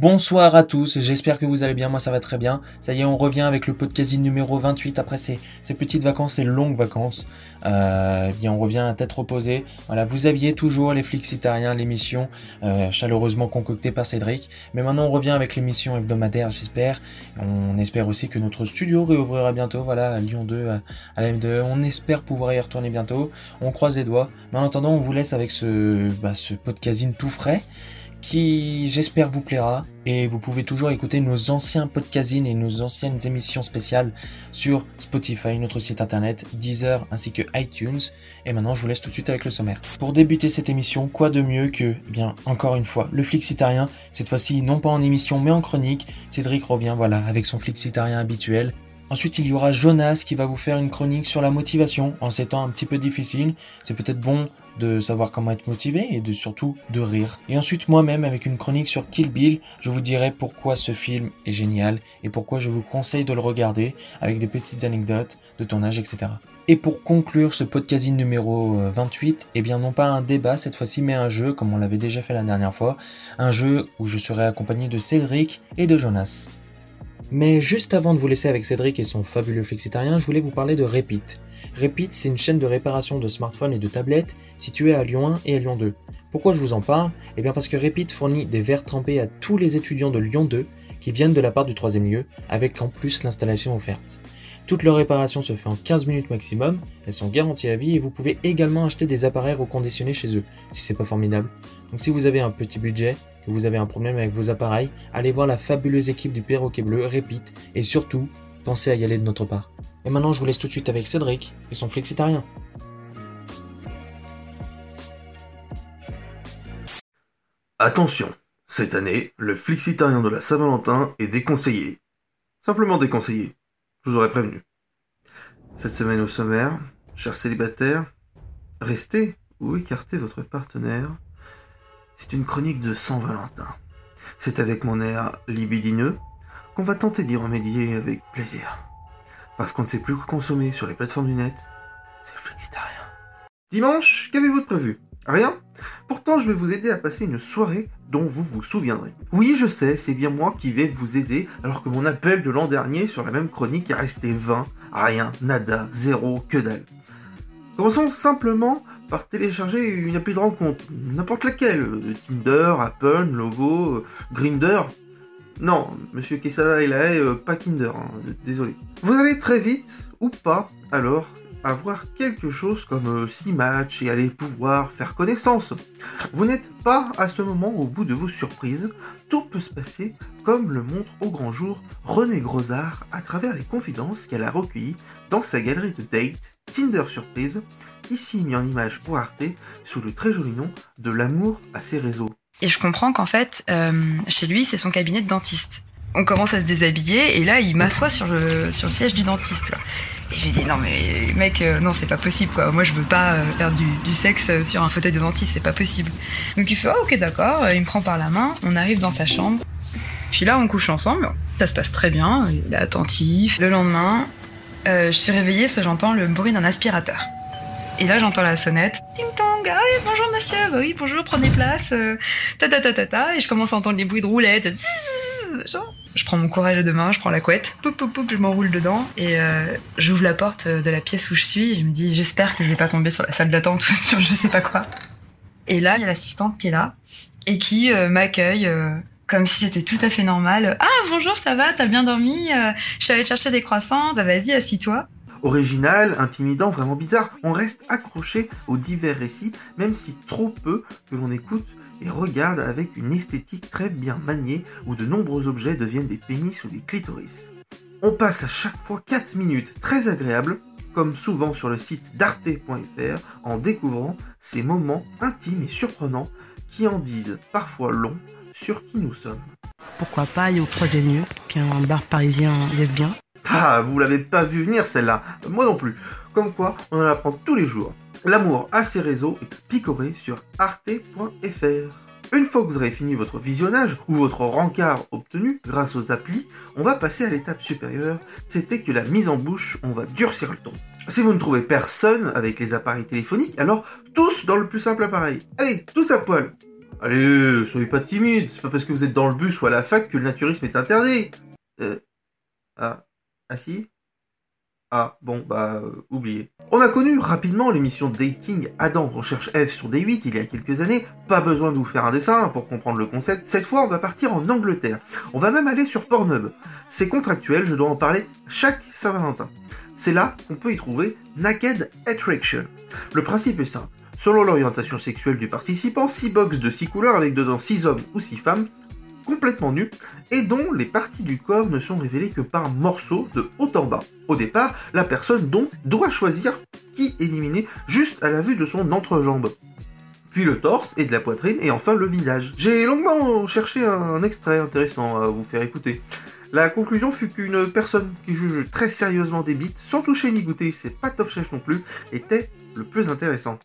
Bonsoir à tous, j'espère que vous allez bien, moi ça va très bien. Ça y est, on revient avec le podcast numéro 28 après ces, petites vacances, ces longues vacances. Euh, bien, on revient à tête reposée. Voilà, vous aviez toujours les Flixitariens, l'émission euh, chaleureusement concoctée par Cédric. Mais maintenant, on revient avec l'émission hebdomadaire, j'espère. On espère aussi que notre studio réouvrira bientôt, voilà, à Lyon 2, à, la M2. On espère pouvoir y retourner bientôt. On croise les doigts. Mais en attendant, on vous laisse avec ce, bah, ce tout frais qui j'espère vous plaira et vous pouvez toujours écouter nos anciens podcastines et nos anciennes émissions spéciales sur Spotify, notre site internet, Deezer ainsi que iTunes. Et maintenant je vous laisse tout de suite avec le sommaire. Pour débuter cette émission, quoi de mieux que, eh bien encore une fois, le flixitarien, cette fois-ci non pas en émission mais en chronique. Cédric revient voilà avec son flixitarien habituel Ensuite, il y aura Jonas qui va vous faire une chronique sur la motivation en ces temps un petit peu difficiles. C'est peut-être bon de savoir comment être motivé et de surtout de rire. Et ensuite moi-même avec une chronique sur Kill Bill, je vous dirai pourquoi ce film est génial et pourquoi je vous conseille de le regarder avec des petites anecdotes de tournage, etc. Et pour conclure ce podcasting numéro 28, euh, eh bien non pas un débat cette fois-ci, mais un jeu comme on l'avait déjà fait la dernière fois, un jeu où je serai accompagné de Cédric et de Jonas. Mais juste avant de vous laisser avec Cédric et son fabuleux flexitarien, je voulais vous parler de Repeat. Repeat, c'est une chaîne de réparation de smartphones et de tablettes située à Lyon 1 et à Lyon 2. Pourquoi je vous en parle? Eh bien parce que Repeat fournit des verres trempés à tous les étudiants de Lyon 2 qui viennent de la part du troisième lieu, avec en plus l'installation offerte. Toute leur réparation se fait en 15 minutes maximum, elles sont garanties à vie et vous pouvez également acheter des appareils reconditionnés chez eux, si c'est pas formidable. Donc si vous avez un petit budget, vous avez un problème avec vos appareils, allez voir la fabuleuse équipe du Perroquet Bleu, répite, et surtout, pensez à y aller de notre part. Et maintenant je vous laisse tout de suite avec Cédric et son flexitarien. Attention, cette année, le flexitarien de la Saint-Valentin est déconseillé. Simplement déconseillé. Je vous aurais prévenu. Cette semaine au sommaire, chers célibataires, restez ou écartez votre partenaire. C'est une chronique de Saint-Valentin. C'est avec mon air libidineux qu'on va tenter d'y remédier avec plaisir. Parce qu'on ne sait plus quoi consommer sur les plateformes du net, c'est flexitarien. Dimanche, qu'avez-vous de prévu? Rien? Pourtant, je vais vous aider à passer une soirée dont vous vous souviendrez. Oui, je sais, c'est bien moi qui vais vous aider, alors que mon appel de l'an dernier sur la même chronique est resté vain. Rien, nada, zéro, que dalle. Commençons simplement par télécharger une appli de rencontre, n'importe laquelle, Tinder, Apple, Lovo, Grinder. Non, monsieur Quesada et la haie, pas Kinder, hein, désolé. Vous allez très vite, ou pas, alors, avoir quelque chose comme 6 euh, matchs et allez pouvoir faire connaissance. Vous n'êtes pas à ce moment au bout de vos surprises, tout peut se passer comme le montre au grand jour René Grosard à travers les confidences qu'elle a recueillies dans sa galerie de date Tinder Surprise, ici mis en image pour Arte sous le très joli nom de l'amour à ses réseaux. Et je comprends qu'en fait, euh, chez lui, c'est son cabinet de dentiste. On commence à se déshabiller et là, il m'assoit sur le, sur siège du dentiste. Et je lui dis non mais mec euh, non c'est pas possible quoi. Moi je veux pas euh, faire du, sexe sur un fauteuil de dentiste, c'est pas possible. Donc il fait oh, ok d'accord, il me prend par la main, on arrive dans sa chambre. Puis là on couche ensemble, ça se passe très bien, il est attentif. Le lendemain, je suis réveillée j'entends le bruit d'un aspirateur. Et là j'entends la sonnette. Ting tong, ah oui bonjour monsieur, bah oui bonjour prenez place. ta ta ta ta ta et je commence à entendre les bruits de roulettes. Je prends mon courage à deux mains, je prends la couette, poup, poup, poup, je m'enroule dedans et euh, j'ouvre la porte de la pièce où je suis. Et je me dis, j'espère que je vais pas tomber sur la salle d'attente ou sur je sais pas quoi. Et là, il y a l'assistante qui est là et qui euh, m'accueille euh, comme si c'était tout à fait normal. Ah bonjour, ça va, t'as bien dormi? Je suis allée chercher des croissants. Bah vas-y, assis-toi. Original, intimidant, vraiment bizarre, on reste accroché aux divers récits, même si trop peu que l'on écoute et regarde avec une esthétique très bien maniée où de nombreux objets deviennent des pénis ou des clitoris. On passe à chaque fois 4 minutes très agréables comme souvent sur le site d'arte.fr, en découvrant ces moments intimes et surprenants qui en disent parfois long sur qui nous sommes. Pourquoi pas aller au troisième lieu, qu'un bar parisien lesbien? Ah, vous l'avez pas vu venir celle-là Moi non plus. Comme quoi, on en apprend tous les jours. L'amour à ses réseaux est picoré sur arte.fr. Une fois que vous aurez fini votre visionnage ou votre rencard obtenu grâce aux applis, on va passer à l'étape supérieure, c'était que la mise en bouche, on va durcir le ton. Si vous ne trouvez personne avec les appareils téléphoniques, alors tous dans le plus simple appareil. Allez, tous à poil Allez, soyez pas timides, c'est pas parce que vous êtes dans le bus ou à la fac que le naturisme est interdit. Euh... Ah... Ah si ah, bon, bah, euh, oubliez. On a connu rapidement l'émission dating Adam recherche F sur Day8 il y a quelques années. Pas besoin de vous faire un dessin pour comprendre le concept. Cette fois, on va partir en Angleterre. On va même aller sur Pornhub. C'est contractuel, je dois en parler chaque Saint-Valentin. C'est là qu'on peut y trouver Naked Attraction. Le principe est simple. Selon l'orientation sexuelle du participant, 6 box de 6 couleurs avec dedans 6 hommes ou 6 femmes complètement nus et dont les parties du corps ne sont révélées que par morceaux de haut en bas. Au départ, la personne donc doit choisir qui éliminer juste à la vue de son entrejambe. Puis le torse et de la poitrine et enfin le visage. J'ai longuement cherché un extrait intéressant à vous faire écouter. La conclusion fut qu'une personne qui juge très sérieusement des bites, sans toucher ni goûter, c'est pas top chef non plus, était le plus intéressant.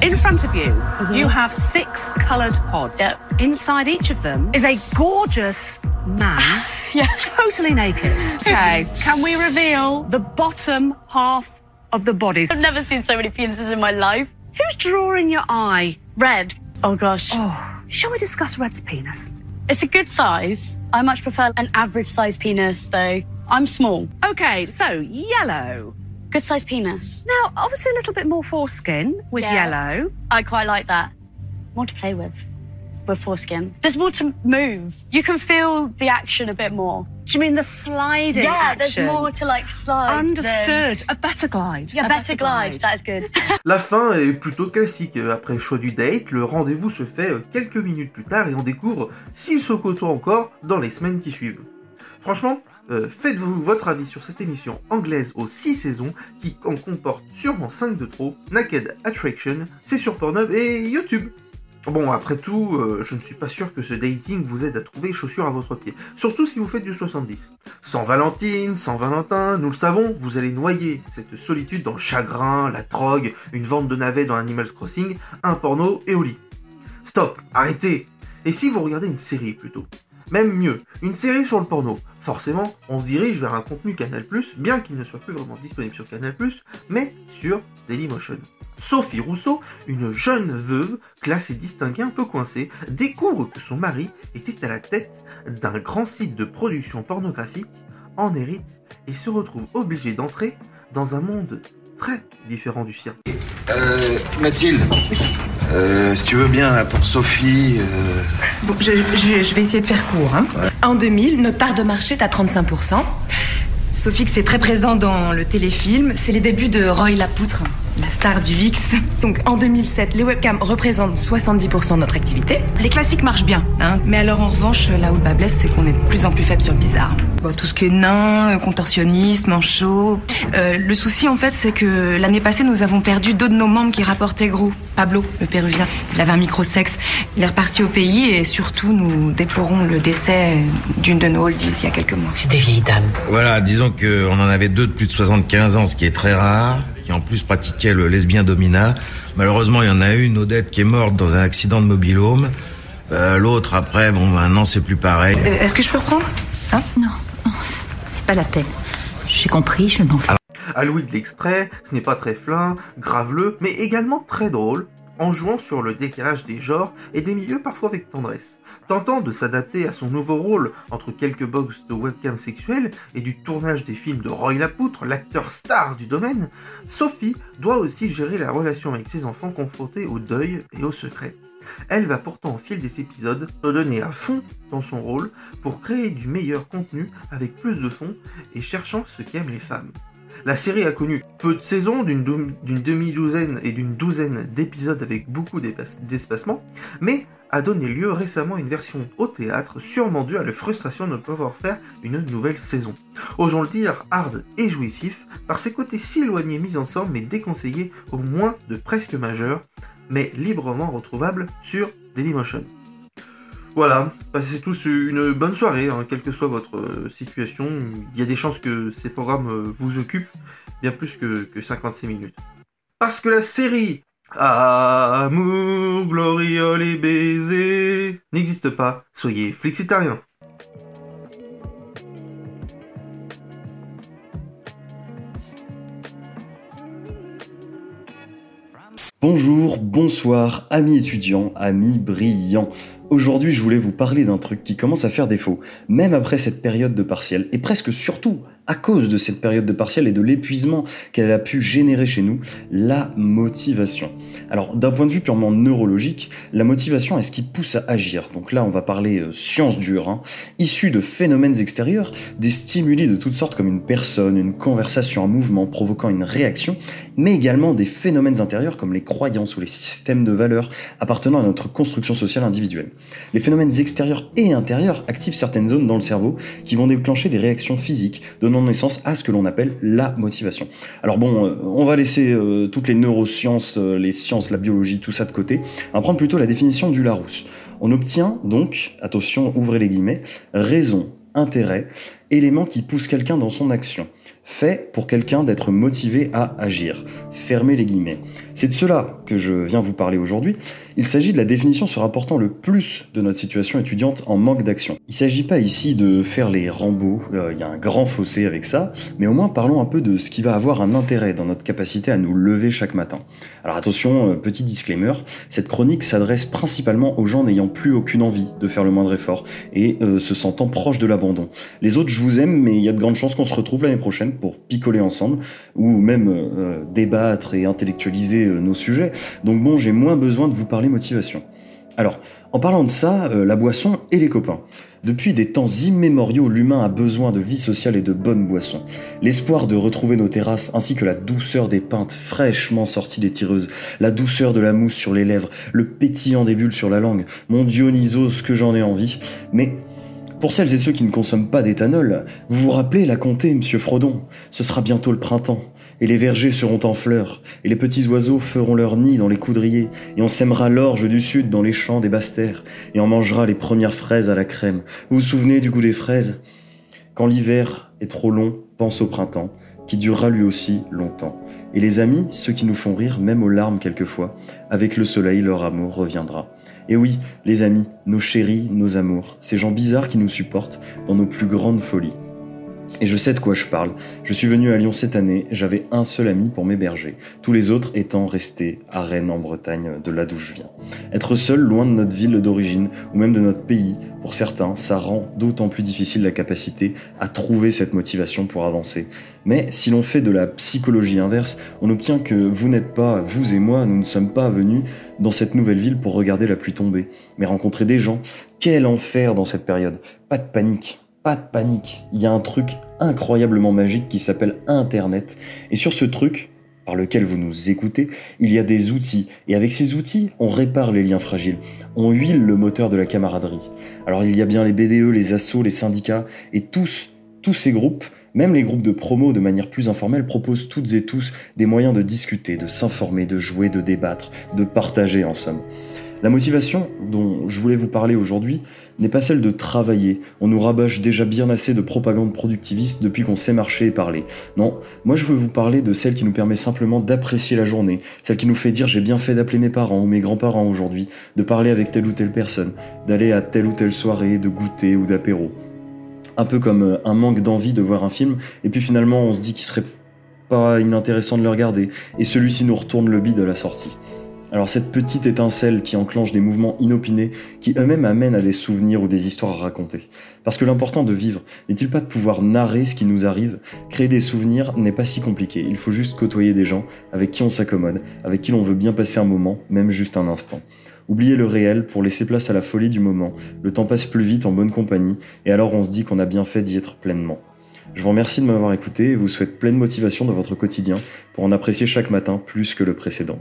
In front of you, mm-hmm. you have six coloured pods. Yep. Inside each of them is a gorgeous man, Yeah. totally naked. Okay, can we reveal the bottom half of the bodies? I've never seen so many penises in my life. Who's drawing your eye? Red. Oh gosh. Oh, shall we discuss Red's penis? It's a good size. I much prefer an average size penis though. I'm small. Okay, so yellow. Good size penis. Now, obviously, a little bit more foreskin with Yeah. yellow. I quite like that. More to play with. With foreskin. There's more to move. You can feel the action a bit more. Do you mean the sliding yeah, action? there's more to like slide. than- Understood. A better glide. Yeah, A better glide. That is good. La fin est plutôt classique. Après le choix du date, le rendez-vous se fait euh, quelques minutes plus tard et on découvre s'ils se côtoient encore dans les semaines qui suivent. Franchement, euh, faites-vous votre avis sur cette émission anglaise aux 6 saisons qui en comporte sûrement 5 de trop. Naked Attraction, c'est sur Pornhub et YouTube. Bon, après tout, euh, je ne suis pas sûr que ce dating vous aide à trouver chaussures à votre pied, surtout si vous faites du 70. Sans Valentine, sans Valentin, nous le savons, vous allez noyer cette solitude dans le chagrin, la drogue, une vente de navets dans Animal Crossing, un porno et au lit. Stop, arrêtez Et si vous regardez une série plutôt? Même mieux, une série sur le porno. Forcément, on se dirige vers un contenu Canal+, bien qu'il ne soit plus vraiment disponible sur Canal+, mais sur Dailymotion. Sophie Rousseau, une jeune veuve, classe et distinguée un peu coincée, découvre que son mari était à la tête d'un grand site de production pornographique, en hérite et se retrouve obligé d'entrer dans un monde très différent du sien. Euh, Mathilde euh, Si tu veux bien, là, pour Sophie... euh, Bon, je, je- je vais essayer de faire court. hein. En 2000, notre part de marché est à 35%. Sophie, que c'est très présent dans le téléfilm, c'est les débuts de Roy Lapoutre, la star du X. Donc en 2007, les webcams représentent 70% de notre activité. Les classiques marchent bien, hein. mais alors en revanche, là où le bas blesse, c'est qu'on est de plus en plus faible sur le bizarre. Bon, tout ce qui est nain, euh, contorsionniste, manchot. Euh, le souci, en fait, c'est que l'année passée, nous avons perdu deux de nos membres qui rapportaient gros. Pablo, le péruvien, il avait un micro-sexe. Il est reparti au pays et surtout, nous déplorons le décès d'une de nos oldies il y a quelques mois. C'est des vieilles dames. Voilà, disons qu'on en avait deux de plus de 75 ans, ce qui est très rare, qui en plus pratiquaient le lesbien domina. Malheureusement, il y en a une, Odette, qui est morte dans un accident de mobilhome. Euh, L'autre, après, bon, maintenant, c'est plus pareil. Euh, Est-ce que je peux reprendre Hein Non, non, c'est- pas la peine. J'ai compris, je n'en fais À Louis de l'extrait, ce n'est pas très flin, graveleux, mais également très drôle, en jouant sur le décalage des genres et des milieux parfois avec tendresse. Tentant de s'adapter à son nouveau rôle entre quelques box de webcam sexuels et du tournage des films de Roy Lapoutre, l'acteur star du domaine, Sophie doit aussi gérer la relation avec ses enfants confrontés au deuil et au secret. Elle va pourtant au fil des épisodes se donner à fond dans son rôle pour créer du meilleur contenu avec plus de fond et cherchant ce qu'aiment les femmes. La série a connu peu de saisons, d'une dou- d'une demi-douzaine et d'une douzaine d'épisodes avec beaucoup d'espacement, mais a donné lieu récemment à une version au théâtre, sûrement due à la frustration de ne pas pouvoir faire une nouvelle saison. Osons le dire, hard et jouissif, par ses côtés si éloignés mis ensemble mais déconseillés au moins de presque majeurs, mais librement retrouvables sur Dailymotion. Voilà, passez tous une bonne soirée, hein, quelle que soit votre euh, situation. Il y a des chances que ces programmes euh, vous occupent bien plus que, que 56 minutes. Parce que la série Amour, gloriole et baiser n'existe pas, soyez flexitariens. Bonjour, bonsoir, amis étudiants, amis brillants. Aujourd'hui, je voulais vous parler d'un truc qui commence à faire défaut, même après cette période de partiel, et presque surtout à cause de cette période de partiel et de l'épuisement qu'elle a pu générer chez nous, la motivation. Alors, d'un point de vue purement neurologique, la motivation est ce qui pousse à agir. Donc là, on va parler euh, science dure, hein, issue de phénomènes extérieurs, des stimuli de toutes sortes comme une personne, une conversation, un mouvement provoquant une réaction, mais également des phénomènes intérieurs comme les croyances ou les systèmes de valeurs appartenant à notre construction sociale individuelle. Les phénomènes extérieurs et intérieurs activent certaines zones dans le cerveau qui vont déclencher des réactions physiques, donnant naissance à ce que l'on appelle la motivation. Alors bon, euh, on va laisser euh, toutes les neurosciences, euh, les sciences, la biologie, tout ça de côté, on va prendre plutôt la définition du Larousse. On obtient donc, attention, ouvrez les guillemets, raison, intérêt, élément qui pousse quelqu'un dans son action fait pour quelqu'un d'être motivé à agir. Fermez les guillemets. C'est de cela que je viens vous parler aujourd'hui. Il s'agit de la définition se rapportant le plus de notre situation étudiante en manque d'action. Il ne s'agit pas ici de faire les rambos, euh, il y a un grand fossé avec ça, mais au moins parlons un peu de ce qui va avoir un intérêt dans notre capacité à nous lever chaque matin. Alors attention, euh, petit disclaimer, cette chronique s'adresse principalement aux gens n'ayant plus aucune envie de faire le moindre effort et euh, se sentant proche de l'abandon. Les autres, je vous aime, mais il y a de grandes chances qu'on se retrouve l'année prochaine pour picoler ensemble, ou même débattre et intellectualiser nos sujets. Donc bon, j'ai moins besoin de vous parler motivation. Alors, en parlant de ça, euh, la boisson et les copains. Depuis des temps immémoriaux, l'humain a besoin de vie sociale et de bonnes boissons. L'espoir de retrouver nos terrasses ainsi que la douceur des pintes fraîchement sorties des tireuses, la douceur de la mousse sur les lèvres, le pétillant des bulles sur la langue, mon Dionysos que j'en ai envie. Mais pour celles et ceux qui ne consomment pas d'éthanol, vous vous rappelez la comté, monsieur Frodon? Ce sera bientôt le printemps, et les vergers seront en fleurs, et les petits oiseaux feront leur nid dans les coudriers, et on sèmera l'orge du sud dans les champs des basses-terres, et on mangera les premières fraises à la crème. Vous vous souvenez du goût des fraises? Quand l'hiver est trop long, pense au printemps, qui durera lui aussi longtemps. Et les amis, ceux qui nous font rire, même aux larmes quelquefois, avec le soleil, leur amour reviendra. Et oui, les amis, nos chéris, nos amours, ces gens bizarres qui nous supportent dans nos plus grandes folies. Et je sais de quoi je parle. Je suis venu à Lyon cette année, j'avais un seul ami pour m'héberger, tous les autres étant restés à Rennes en Bretagne, de là d'où je viens. Être seul loin de notre ville d'origine, ou même de notre pays, pour certains, ça rend d'autant plus difficile la capacité à trouver cette motivation pour avancer. Mais si l'on fait de la psychologie inverse, on obtient que vous n'êtes pas, vous et moi, nous ne sommes pas venus dans cette nouvelle ville pour regarder la pluie tomber, mais rencontrer des gens. Quel enfer dans cette période Pas de panique, pas de panique. Il y a un truc incroyablement magique qui s'appelle Internet. Et sur ce truc, par lequel vous nous écoutez, il y a des outils. Et avec ces outils, on répare les liens fragiles. On huile le moteur de la camaraderie. Alors il y a bien les BDE, les assos, les syndicats, et tous, tous ces groupes, même les groupes de promo de manière plus informelle, proposent toutes et tous des moyens de discuter, de s'informer, de jouer, de débattre, de partager en somme. La motivation dont je voulais vous parler aujourd'hui n'est pas celle de travailler. On nous rabâche déjà bien assez de propagande productiviste depuis qu'on sait marcher et parler. Non, moi je veux vous parler de celle qui nous permet simplement d'apprécier la journée, celle qui nous fait dire j'ai bien fait d'appeler mes parents ou mes grands-parents aujourd'hui, de parler avec telle ou telle personne, d'aller à telle ou telle soirée, de goûter ou d'apéro. Un peu comme euh, un manque d'envie de voir un film, et puis finalement on se dit qu'il serait pas inintéressant de le regarder, et celui-ci nous retourne le bide à la sortie. Alors cette petite étincelle qui enclenche des mouvements inopinés qui eux-mêmes amènent à des souvenirs ou des histoires à raconter. Parce que l'important de vivre n'est-il pas de pouvoir narrer ce qui nous arrive? Créer des souvenirs n'est pas si compliqué, il faut juste côtoyer des gens avec qui on s'accommode, avec qui l'on veut bien passer un moment, même juste un instant. Oublier le réel pour laisser place à la folie du moment, le temps passe plus vite en bonne compagnie, et alors on se dit qu'on a bien fait d'y être pleinement. Je vous remercie de m'avoir écouté et vous souhaite pleine motivation dans votre quotidien pour en apprécier chaque matin plus que le précédent.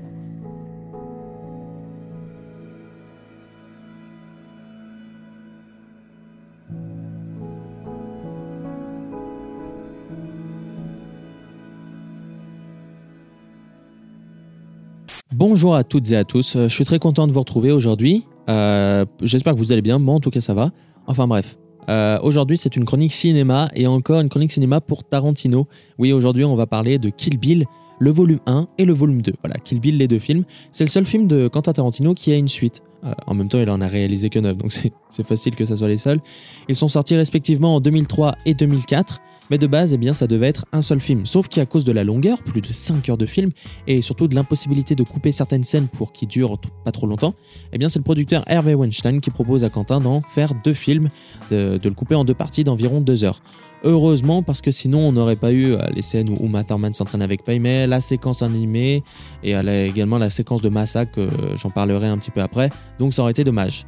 Bonjour à toutes et à tous, je suis très content de vous retrouver aujourd'hui. Euh, J'espère que vous allez bien, moi en tout cas ça va. Enfin bref, euh, aujourd'hui c'est une chronique cinéma et encore une chronique cinéma pour Tarantino. Oui, aujourd'hui on va parler de Kill Bill, le volume 1 et le volume 2. Voilà, Kill Bill, les deux films. C'est le seul film de Quentin Tarantino qui a une suite. Euh, en même temps, il en a réalisé que 9, donc c'est facile que ça soit les seuls. Ils sont sortis respectivement en 2003 et 2004. Mais de base, eh bien, ça devait être un seul film. Sauf qu'à cause de la longueur, plus de 5 heures de film, et surtout de l'impossibilité de couper certaines scènes pour qu'ils durent pas trop longtemps, eh bien, c'est le producteur Hervé Weinstein qui propose à Quentin d'en faire deux films, de, le couper en deux parties d'environ 2 heures. Heureusement, parce que sinon on n'aurait pas eu euh, les scènes où Uma Thurman s'entraîne avec Paimé, la séquence animée et également la séquence de massacre, j'en parlerai un petit peu après, donc ça aurait été dommage.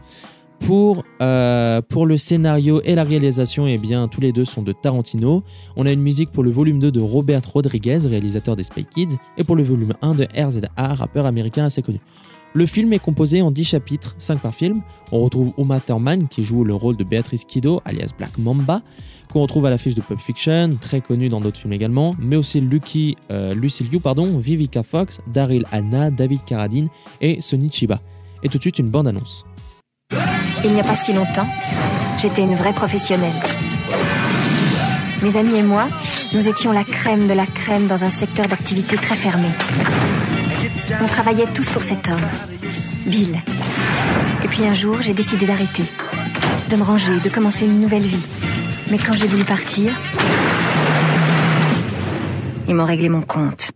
Pour, euh, pour le scénario et la réalisation, eh bien, tous les deux sont de Tarantino. On a une musique pour le volume 2 de Robert Rodriguez, réalisateur des Spy Kids, et pour le volume 1 de RZA, rappeur américain assez connu. Le film est composé en 10 chapitres, 5 par film. On retrouve Uma Thurman qui joue le rôle de Beatrice Kiddo, alias Black Mamba, qu'on retrouve à l'affiche de Pulp Fiction, très connu dans d'autres films également, mais aussi Lucky, euh, Lucille Liu, pardon, Vivica Fox, Daryl Anna, David Carradine et Sonny Chiba. Et tout de suite une bande-annonce. Il n'y a pas si longtemps, j'étais une vraie professionnelle. Mes amis et moi, nous étions la crème de la crème dans un secteur d'activité très fermé. On travaillait tous pour cet homme, Bill. Et puis un jour, j'ai décidé d'arrêter, de me ranger, de commencer une nouvelle vie. Mais quand j'ai voulu partir, ils m'ont réglé mon compte.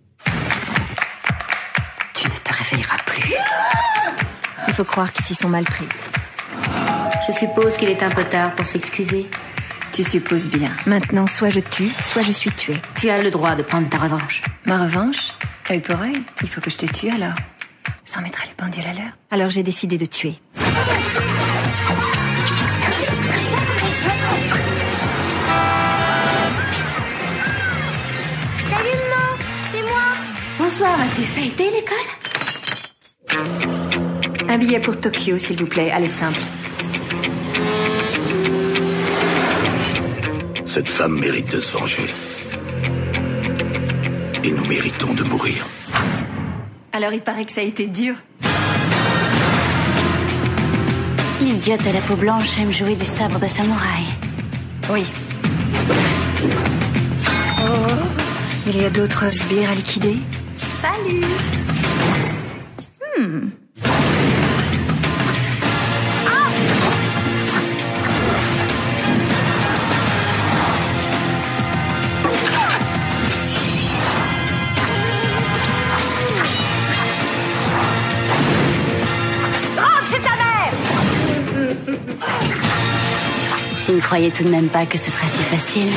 Tu ne te réveilleras plus. Il faut croire qu'ils s'y sont mal pris. Je suppose qu'il est un peu tard pour s'excuser. Tu supposes bien. Maintenant, soit je tue, soit je suis tué. Tu as le droit de prendre ta revanche. Ma revanche Œil pour œil Il faut que je te tue alors. Ça en mettra les pendules à l'heure. Alors j'ai décidé de tuer. Salut maman, c'est moi. Bonsoir Mathieu, ça a été l'école? Un billet pour Tokyo, s'il vous plaît. Allez, simple. Cette femme mérite de se venger. Et nous méritons de mourir. Alors il paraît que ça a été dur. L'idiote à la peau blanche aime jouer du sabre de samouraï. Oui. Oh, il y a d'autres sbires à liquider Salut croyais tout de même pas que ce serait si facile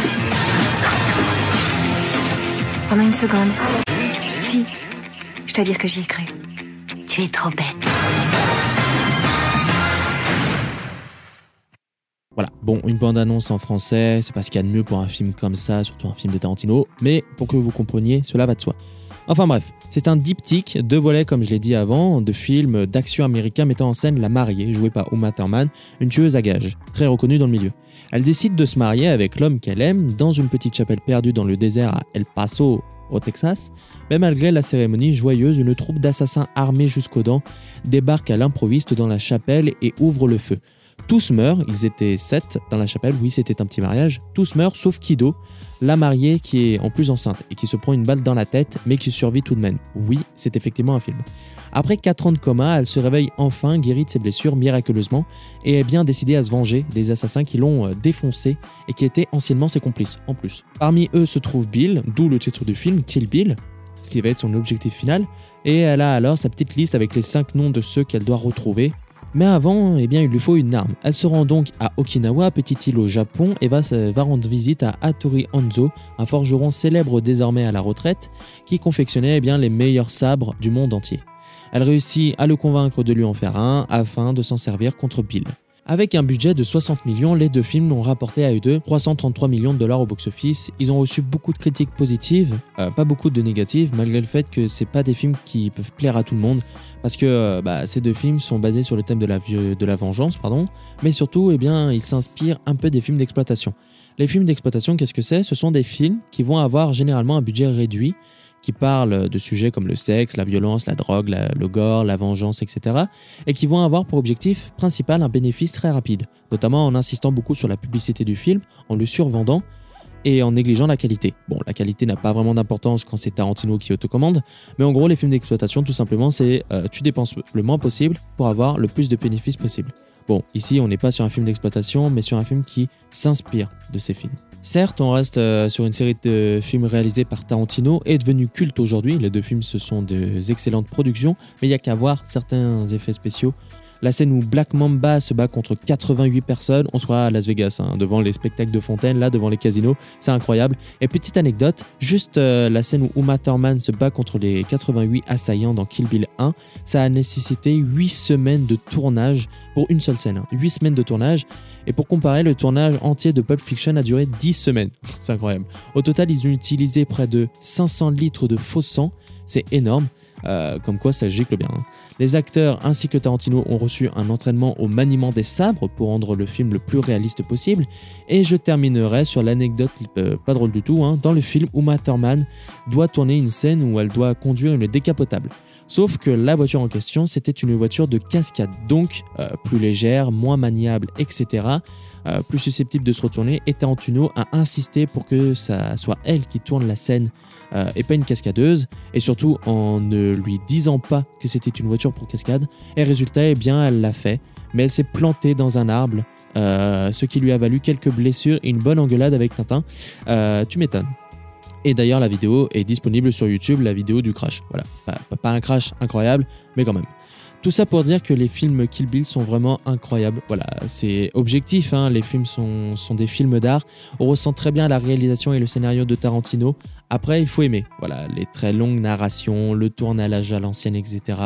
Pendant une seconde. Si. Je dois dire que j'y ai cru. Tu es trop bête. Voilà, bon, une bande-annonce en français, c'est pas ce qu'il y a de mieux pour un film comme ça, surtout un film de Tarantino, mais pour que vous compreniez, cela va de soi. Enfin bref, c'est un diptyque, deux volets comme je l'ai dit avant, de films d'action américain mettant en scène la mariée, jouée par Uma Thurman, une tueuse à gages, très reconnue dans le milieu. Elle décide de se marier avec l'homme qu'elle aime dans une petite chapelle perdue dans le désert à El Paso, au Texas, mais malgré la cérémonie joyeuse, une troupe d'assassins armés jusqu'aux dents débarque à l'improviste dans la chapelle et ouvre le feu. Tous meurent, ils étaient sept dans la chapelle, oui c'était un petit mariage, tous meurent sauf Kido, la mariée qui est en plus enceinte et qui se prend une balle dans la tête mais qui survit tout de même. Oui, c'est effectivement un film. Après 4 ans de coma, elle se réveille enfin guérie de ses blessures miraculeusement et est bien décidée à se venger des assassins qui l'ont euh, défoncé et qui étaient anciennement ses complices en plus. Parmi eux se trouve Bill, d'où le titre du film Kill Bill, ce qui va être son objectif final, et elle a alors sa petite liste avec les 5 noms de ceux qu'elle doit retrouver mais avant, eh bien, il lui faut une arme. Elle se rend donc à Okinawa, petite île au Japon, et va, rendre visite à Hattori Hanzo, un forgeron célèbre désormais à la retraite, qui confectionnait eh bien, les meilleurs sabres du monde entier. Elle réussit à le convaincre de lui en faire un, afin de s'en servir contre Bill. Avec un budget de 60 millions, les deux films ont rapporté à eux deux 333 millions de dollars au box-office. Ils ont reçu beaucoup de critiques positives, euh, pas beaucoup de négatives, malgré le fait que c'est pas des films qui peuvent plaire à tout le monde parce que euh, bah, ces deux films sont basés sur le thème de la, de la vengeance, pardon, mais surtout, eh bien, ils s'inspirent un peu des films d'exploitation. Les films d'exploitation, qu'est-ce que c'est? Ce sont des films qui vont avoir généralement un budget réduit, qui parlent de sujets comme le sexe, la violence, la drogue, le gore, la vengeance, etc. et qui vont avoir pour objectif principal un bénéfice très rapide, notamment en insistant beaucoup sur la publicité du film, en le survendant et en négligeant la qualité. Bon, la qualité n'a pas vraiment d'importance quand c'est Tarantino qui autocommande, mais en gros, les films d'exploitation, tout simplement, c'est euh, tu dépenses le moins possible pour avoir le plus de bénéfices possible. Bon, ici, on n'est pas sur un film d'exploitation, mais sur un film qui s'inspire de ces films. Certes, on reste euh, sur une série de films réalisés par Tarantino et devenus cultes aujourd'hui. Les deux films, ce sont des excellentes productions, mais il y a qu'à voir certains effets spéciaux. La scène où Black Mamba se bat contre 88 personnes, on sera à Las Vegas, hein, devant les spectacles de fontaine, là, devant les casinos, c'est incroyable. Et petite anecdote, juste euh, la scène où Uma Thurman se bat contre les 88 assaillants dans Kill Bill 1, ça a nécessité 8 semaines de tournage pour une seule scène. 8 semaines de tournage. Et pour comparer, le tournage entier de Pulp Fiction a duré 10 semaines. c'est incroyable. Au total, ils ont utilisé près de 500 litres de faux sang. C'est énorme. Euh, comme quoi ça gicle bien. hein. Les acteurs ainsi que Tarantino ont reçu un entraînement au maniement des sabres pour rendre le film le plus réaliste possible. Et je terminerai sur l'anecdote euh, pas drôle du tout. hein. Dans le film, Uma Thurman doit tourner une scène où elle doit conduire une décapotable. Sauf que la voiture en question, c'était une voiture de cascade, donc euh, plus légère, moins maniable, etc. euh, plus susceptible de se retourner. Et Tarantino a insisté pour que ça soit elle qui tourne la scène euh, et pas une cascadeuse. Et surtout en ne lui disant pas que c'était une voiture pour cascade. Et résultat, eh bien, elle l'a fait. Mais elle s'est plantée dans un arbre, euh, ce qui lui a valu quelques blessures et une bonne engueulade avec Tintin. Euh, tu m'étonnes. Et d'ailleurs, la vidéo est disponible sur YouTube, la vidéo du crash. Voilà, pas, un crash incroyable, mais quand même. Tout ça pour dire que les films Kill Bill sont vraiment incroyables. Voilà, c'est objectif, hein, les films sont, des films d'art. On ressent très bien la réalisation et le scénario de Tarantino. Après, il faut aimer. Voilà, les très longues narrations, le tournage à l'ancienne, etc.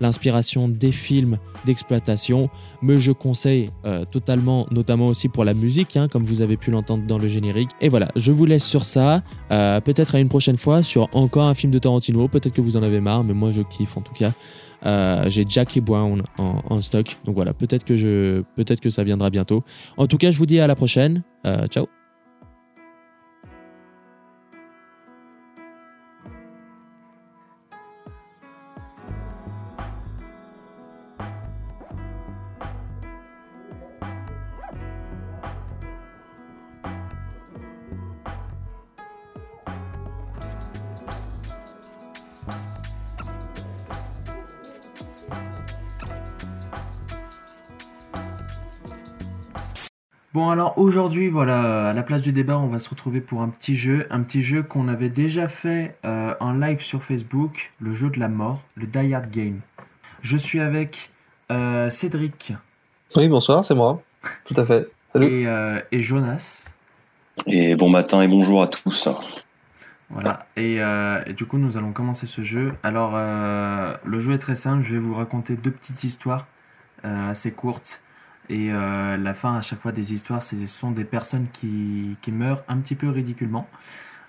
L'inspiration des films d'exploitation. Mais je conseille euh, totalement, notamment aussi pour la musique, hein, comme vous avez pu l'entendre dans le générique. Et voilà, je vous laisse sur ça. Euh, peut-être à une prochaine fois sur encore un film de Tarantino. Peut-être que vous en avez marre, mais moi je kiffe en tout cas. Euh, j'ai Jackie Brown en, stock, donc voilà, peut-être que je, peut-être que ça viendra bientôt. En tout cas, je vous dis à la prochaine. Euh, ciao. Bon alors aujourd'hui voilà à la place du débat on va se retrouver pour un petit jeu, un petit jeu qu'on avait déjà fait euh, en live sur Facebook, le jeu de la mort, le Die Hard Game. Je suis avec euh, Cédric Oui, bonsoir, c'est moi. Tout à fait. Salut. et, euh, et Jonas. Et bon matin et bonjour à tous. Voilà et, euh, et du coup nous allons commencer ce jeu. Alors euh, le jeu est très simple, je vais vous raconter deux petites histoires euh, assez courtes. Et euh, la fin à chaque fois des histoires, ce sont des personnes qui, qui meurent un petit peu ridiculement,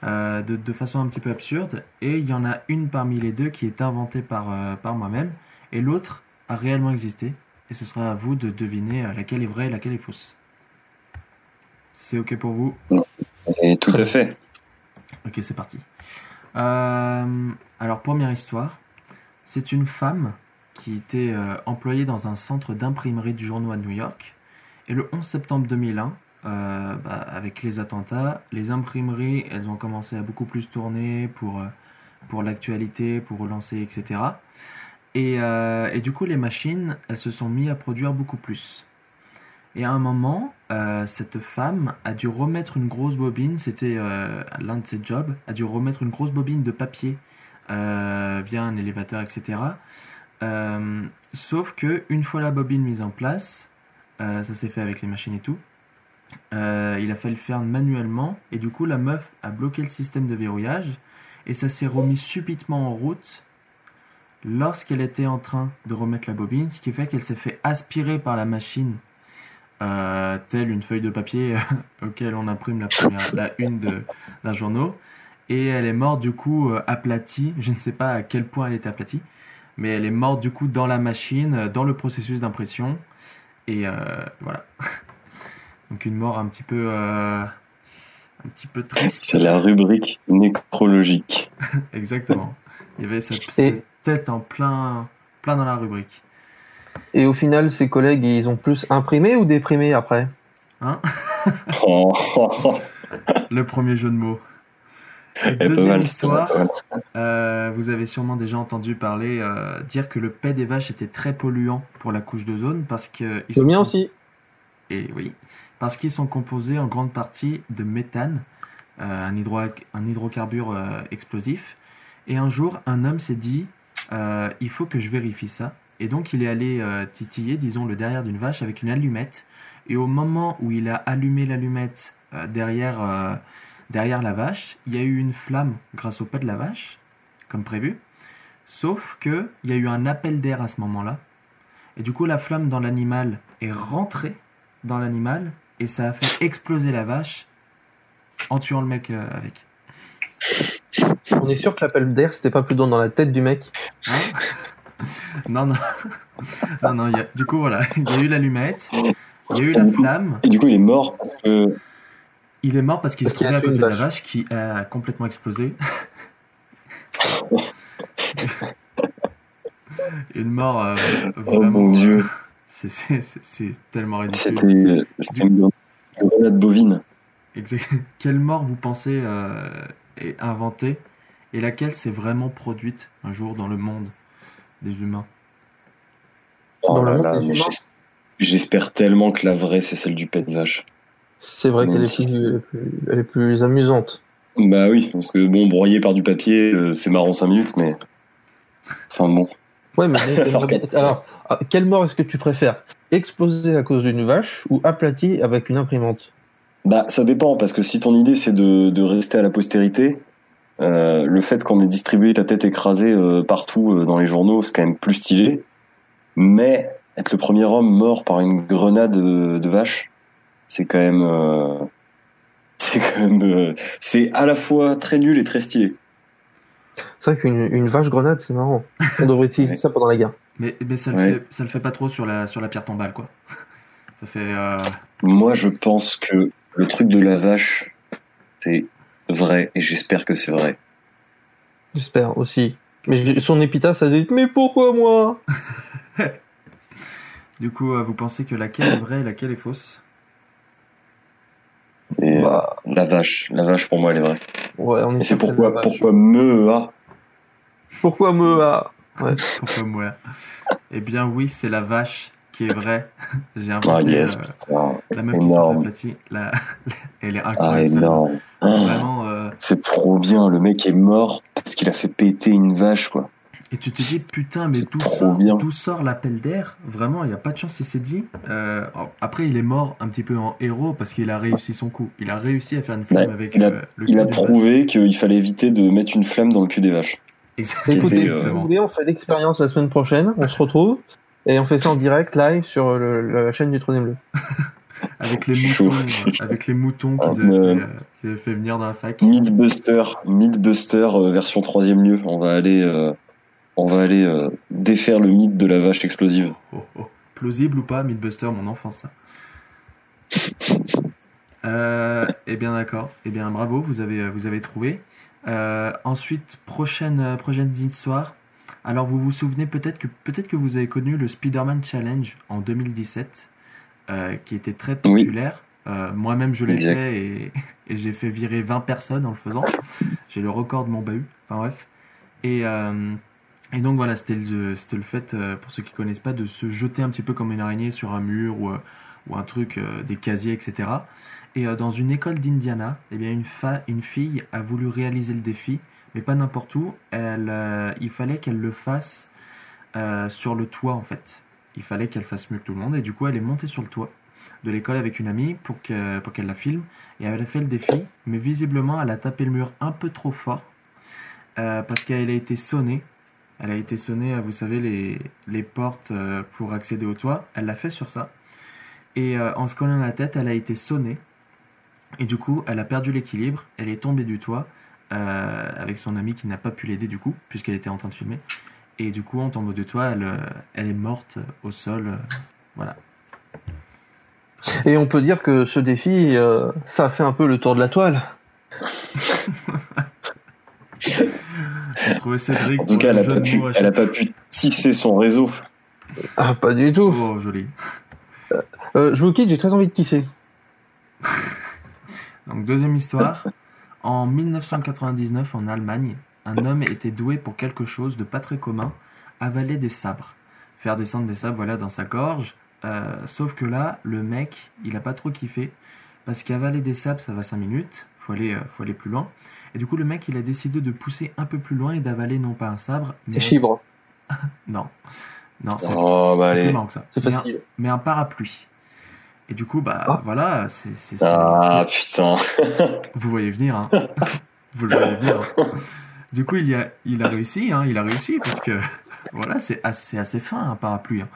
euh, de, de façon un petit peu absurde. Et il y en a une parmi les deux qui est inventée par, euh, par moi-même, et l'autre a réellement existé. Et ce sera à vous de deviner laquelle est vraie et laquelle est fausse. C'est ok pour vous? Et tout à fait. Ok, c'est parti. Alors, première histoire. C'est une femme qui était euh, employée dans un centre d'imprimerie de journaux à New York. Et le 11 septembre 2001, euh, bah, avec les attentats, les imprimeries, elles ont commencé à beaucoup plus tourner pour, euh, pour l'actualité, pour relancer, etc. Et, euh, et du coup, les machines, elles se sont mis à produire beaucoup plus. Et à un moment, cette femme a dû remettre une grosse bobine, c'était l'un de ses jobs, a dû remettre une grosse bobine de papier via un élévateur, etc. Euh, sauf que une fois la bobine mise en place, euh, ça s'est fait avec les machines et tout, euh, il a fallu le faire manuellement et du coup la meuf a bloqué le système de verrouillage et ça s'est remis subitement en route lorsqu'elle était en train de remettre la bobine, ce qui fait qu'elle s'est fait aspirer par la machine telle une feuille de papier auquel on imprime la la une d'un journaux. Et elle est morte du coup aplatie. Je ne sais pas à quel point elle était aplatie, mais elle est morte du coup dans la machine, euh, dans le processus d'impression. Et euh, voilà. Donc une mort un petit peu, euh, un petit peu triste. C'est la rubrique nécrologique. Exactement. Il y avait cette, cette tête en plein, plein dans la rubrique. Et au final, ses collègues, ils ont plus imprimé ou déprimé après? Hein? Oh. Le premier jeu de mots. Et Elle est pas deuxième mal, histoire, euh, vous avez sûrement déjà entendu parler, euh, dire que le paix des vaches était très polluant pour la couche d'ozone parce que... ils Le sont- mien aussi. Et oui, parce qu'ils sont composés en grande partie de méthane, euh, un, hydro un hydrocarbure euh, explosif. Et un jour, un homme s'est dit, euh, il faut que je vérifie ça. Et donc, il est allé euh, titiller, disons, le derrière d'une vache avec une allumette. Et au moment où il a allumé l'allumette euh, derrière, euh, derrière la vache, il y a eu une flamme grâce au pas de la vache, comme prévu. Sauf que il y a eu un appel d'air à ce moment-là. Et du coup, la flamme dans l'animal est rentrée dans l'animal et ça a fait exploser la vache en tuant le mec euh, avec. On est sûr que l'appel d'air, c'était pas plutôt dans la tête du mec Non, non. non, non, y a- du coup, voilà. Il y a eu l'allumette, il y a eu la flamme. Et du coup, il est mort parce que. Il est mort parce qu'il se trouvait à côté de la vache. qui a complètement explosé. Une mort euh, Oh vraiment. mon dieu. euh, c'est- C'est tellement ridicule. C'était c'était une grenade bovine. Exact. Quelle mort vous pensez euh, est inventée et laquelle s'est vraiment produite un jour dans le monde des humains? Oh là là, J'espère tellement que la vraie, c'est celle du pet de vache. C'est vrai qu'elle est, plus- elle est plus- elle est plus amusante. Bah oui, parce que bon, broyer par du papier, euh, c'est marrant 5 minutes, mais. Enfin bon. Ouais, mais Alors alors, ah, quelle mort est-ce que tu préfères? Exploser à cause d'une vache ou aplati avec une imprimante? Bah, ça dépend, parce que si ton idée c'est de, de rester à la postérité, euh, le fait qu'on ait distribué ta tête écrasée euh, partout dans les journaux, c'est quand même plus stylé. Mais être le premier homme mort par une grenade de, de vache, c'est quand même. euh, c'est quand même. euh, c'est à la fois très nul et très stylé. C'est vrai qu'une une vache grenade, c'est marrant. On devrait utiliser ça pendant la guerre. Mais, mais ça, le Ouais. fait, ça le fait pas trop sur la, sur la pierre tombale, quoi. Ça fait. euh, Moi, je pense que le truc de la vache, c'est vrai, et j'espère que c'est vrai. J'espère aussi. Mais son épitaphe, ça doit être Mais pourquoi moi? Du coup, vous pensez que laquelle est vraie et laquelle est fausse? Bah. la vache, la vache pour moi, elle est vraie. Ouais, on est Et c'est pourquoi, pourquoi me a Pourquoi me ah Ouais. Pourquoi moi Eh bien, oui, c'est la vache qui est vraie. J'ai Ah inventé yes, euh, la meuf qui s'est énorme. La... Elle est Ah incroyable. énorme. Euh, C'est trop bien, le mec est mort parce qu'il a fait péter une vache, quoi. Et tu te dis, putain, mais d'où sort, sort l'appel d'air? Vraiment, il n'y a pas de chance, il s'est dit. Euh, après, il est mort un petit peu en héros parce qu'il a réussi son coup. Il a réussi à faire une flamme Ouais, avec il a, euh, le il cul a prouvé qu'il fallait éviter de mettre une flamme dans le cul des vaches. Exactement. Écoutez, Exactement. on fait l'expérience la semaine prochaine. On se retrouve. Et on fait ça en direct, live, sur le- la chaîne du Trône Bleu. Avec les moutons, euh, avec les moutons qu'ils avaient, fait, euh, qu'ils avaient fait venir dans la fac. Mythbuster, Mythbuster euh, version troisième lieu. On va aller, euh, on va aller euh, défaire le mythe de la vache explosive. Oh, oh. Plausible ou pas, Mythbuster, mon enfance, ça. Euh, eh bien, d'accord. Eh bien, bravo, vous avez, vous avez trouvé. Euh, ensuite, prochaine, euh, prochaine histoire. Alors, vous vous souvenez peut-être que, peut-être que vous avez connu le Spider-Man Challenge en 2017, euh, qui était très populaire. Euh, Moi-même, je l'ai fait et, et j'ai fait virer 20 personnes en le faisant. J'ai le record de mon bahut. Enfin, bref. Et, euh, et donc voilà, c'était le, le fait, euh, pour ceux qui connaissent pas, de se jeter un petit peu comme une araignée sur un mur ou, euh, ou un truc, euh, des casiers, etc. Et dans une école d'Indiana, eh bien une, fa- une fille a voulu réaliser le défi, mais pas n'importe où. Elle, il fallait qu'elle le fasse sur le toit en fait. Il fallait qu'elle fasse mieux que tout le monde et du coup elle est montée sur le toit de l'école avec une amie pour que- pour qu'elle la filme et elle a fait le défi, mais visiblement elle a tapé le mur un peu trop fort parce qu'elle a été sonnée. Elle a été sonnée, vous savez, les, les portes euh, pour accéder au toit. Elle l'a fait sur ça. Et euh, en se collant la tête, elle a été sonnée. Et du coup, elle a perdu l'équilibre. Elle est tombée du toit euh, avec son ami qui n'a pas pu l'aider du coup, puisqu'elle était en train de filmer. Et du coup, en tombant du toit, elle, elle est morte au sol. euh, voilà. Et on peut dire que ce défi, euh, ça a fait un peu le tour de la toile. J'ai trouvé Cédric. En tout cas, elle a, pas pu, elle a pas pu tisser son réseau. Ah, pas du tout. Oh, joli. Euh, je vous quitte, j'ai très envie de tisser. Donc, deuxième histoire. En 1999, en Allemagne, un homme était doué pour quelque chose de pas très commun, avaler des sabres. Faire descendre des sabres voilà, dans sa gorge. Euh, sauf que là, le mec, il a pas trop kiffé. Parce qu'avaler des sabres, ça va 5 minutes. Faut aller, euh, faut aller plus loin. Et du coup, le mec, il a décidé de pousser un peu plus loin et d'avaler non pas un sabre, mais. Des fibres. non. Non, c'est Oh, bah plus marrant que ça. C'est Mais un- facile. Mais un parapluie. Et du coup, bah Ah. voilà, c'est. Ah putain. Vous voyez venir, hein. Vous le voyez venir. hein. Du coup, il, y a, il a réussi, hein. Il a réussi parce que, voilà, c'est assez, assez fin, un parapluie. hein.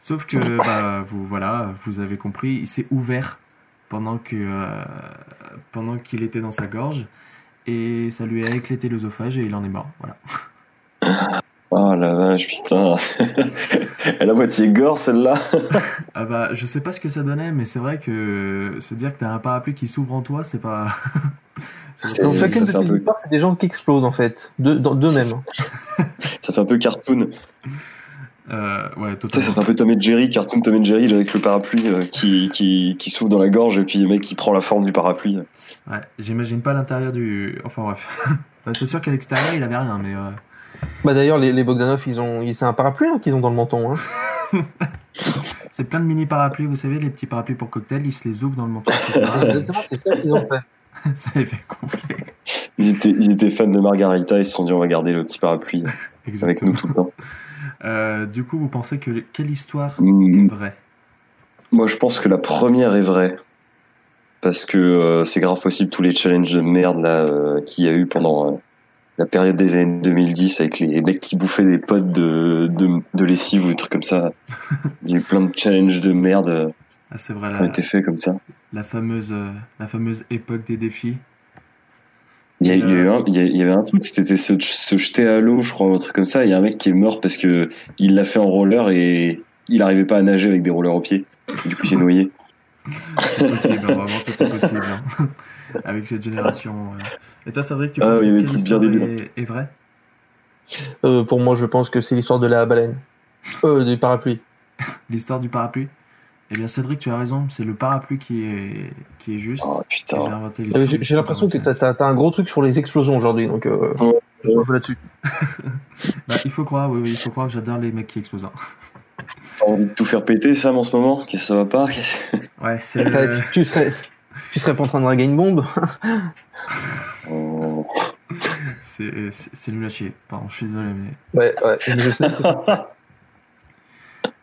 Sauf que, bah, vous, voilà, vous avez compris, il s'est ouvert pendant que, euh, pendant qu'il était dans sa gorge. Et ça lui a éclaté l'œsophage et il en est mort. Voilà. Oh la vache, putain. Elle a moitié gore celle-là. Ah bah, je sais pas ce que ça donnait, mais c'est vrai que se dire que t'as un parapluie qui s'ouvre en toi, c'est pas. c'est Donc chacune de tes c'est des gens qui explosent en fait, d'eux-mêmes. Ça fait un peu cartoon. Euh, ouais, Tu sais, totalement. ça fait un peu Tom et Jerry, cartoon Tom et Jerry avec le parapluie euh, qui, qui, qui s'ouvre dans la gorge et puis le mec qui prend la forme du parapluie. Ouais, j'imagine pas l'intérieur du. Enfin bref. Bah, c'est sûr qu'à l'extérieur, il avait rien, mais. euh, Bah d'ailleurs, les, les Bogdanov, ils ont, c'est un parapluie hein, qu'ils ont dans le menton. Hein. C'est plein de mini parapluies, vous savez, les petits parapluies pour cocktail, ils se les ouvrent dans le menton. Exactement, c'est ça qu'ils ont fait. ça les fait gonfler. Ils étaient, ils étaient fans de Margarita, ils se sont dit on va garder le petit parapluie avec Exactement. nous tout le temps. Euh, du coup, vous pensez que quelle histoire Mm. est vraie? Moi je pense que la première est vraie. Parce que euh, c'est grave possible tous les challenges de merde là euh, qu'il y a eu pendant la période des années 2010 avec les mecs qui bouffaient des potes de, de, de lessive ou des trucs comme ça. Il y a eu plein de challenges de merde Ah, vrai, qui ont la, été faits comme ça. la, fameuse, la fameuse époque des défis. Il y, a, il y a eu un- il y a- il y avait un truc, c'était se, se jeter à l'eau, je crois, ou un truc comme ça. Il y a un mec qui est mort parce que il l'a fait en roller et il n'arrivait pas à nager avec des rollers aux pieds. Du coup, il s'est noyé. C'est possible, hein, vraiment, tout est possible. hein. Avec cette génération. euh. Et toi, Cédric, tu Ah, penses il y a que des trucs bien débiles. est, est vraie? Euh, pour moi, je pense que c'est l'histoire de la baleine. Euh, des parapluies. L'histoire du parapluie? Eh bien, Cédric, tu as raison, c'est le parapluie qui est, qui est juste. Oh putain. J'ai l'histoire J'ai l'impression que t'as t'as- t'as un gros truc sur les explosions aujourd'hui, donc euh, Ouais. je un peu là-dessus. Bah, il faut croire, oui, oui, il faut croire que j'adore les mecs qui explosent. hein. T'as envie de tout faire péter, Sam, en ce moment? Qu'est-ce que ça va pas? Ouais, c'est. Euh, tu, serais, tu serais pas en train de draguer une bombe Oh. C'est nul à chier. Pardon, je suis désolé, mais. Ouais, ouais, je sais.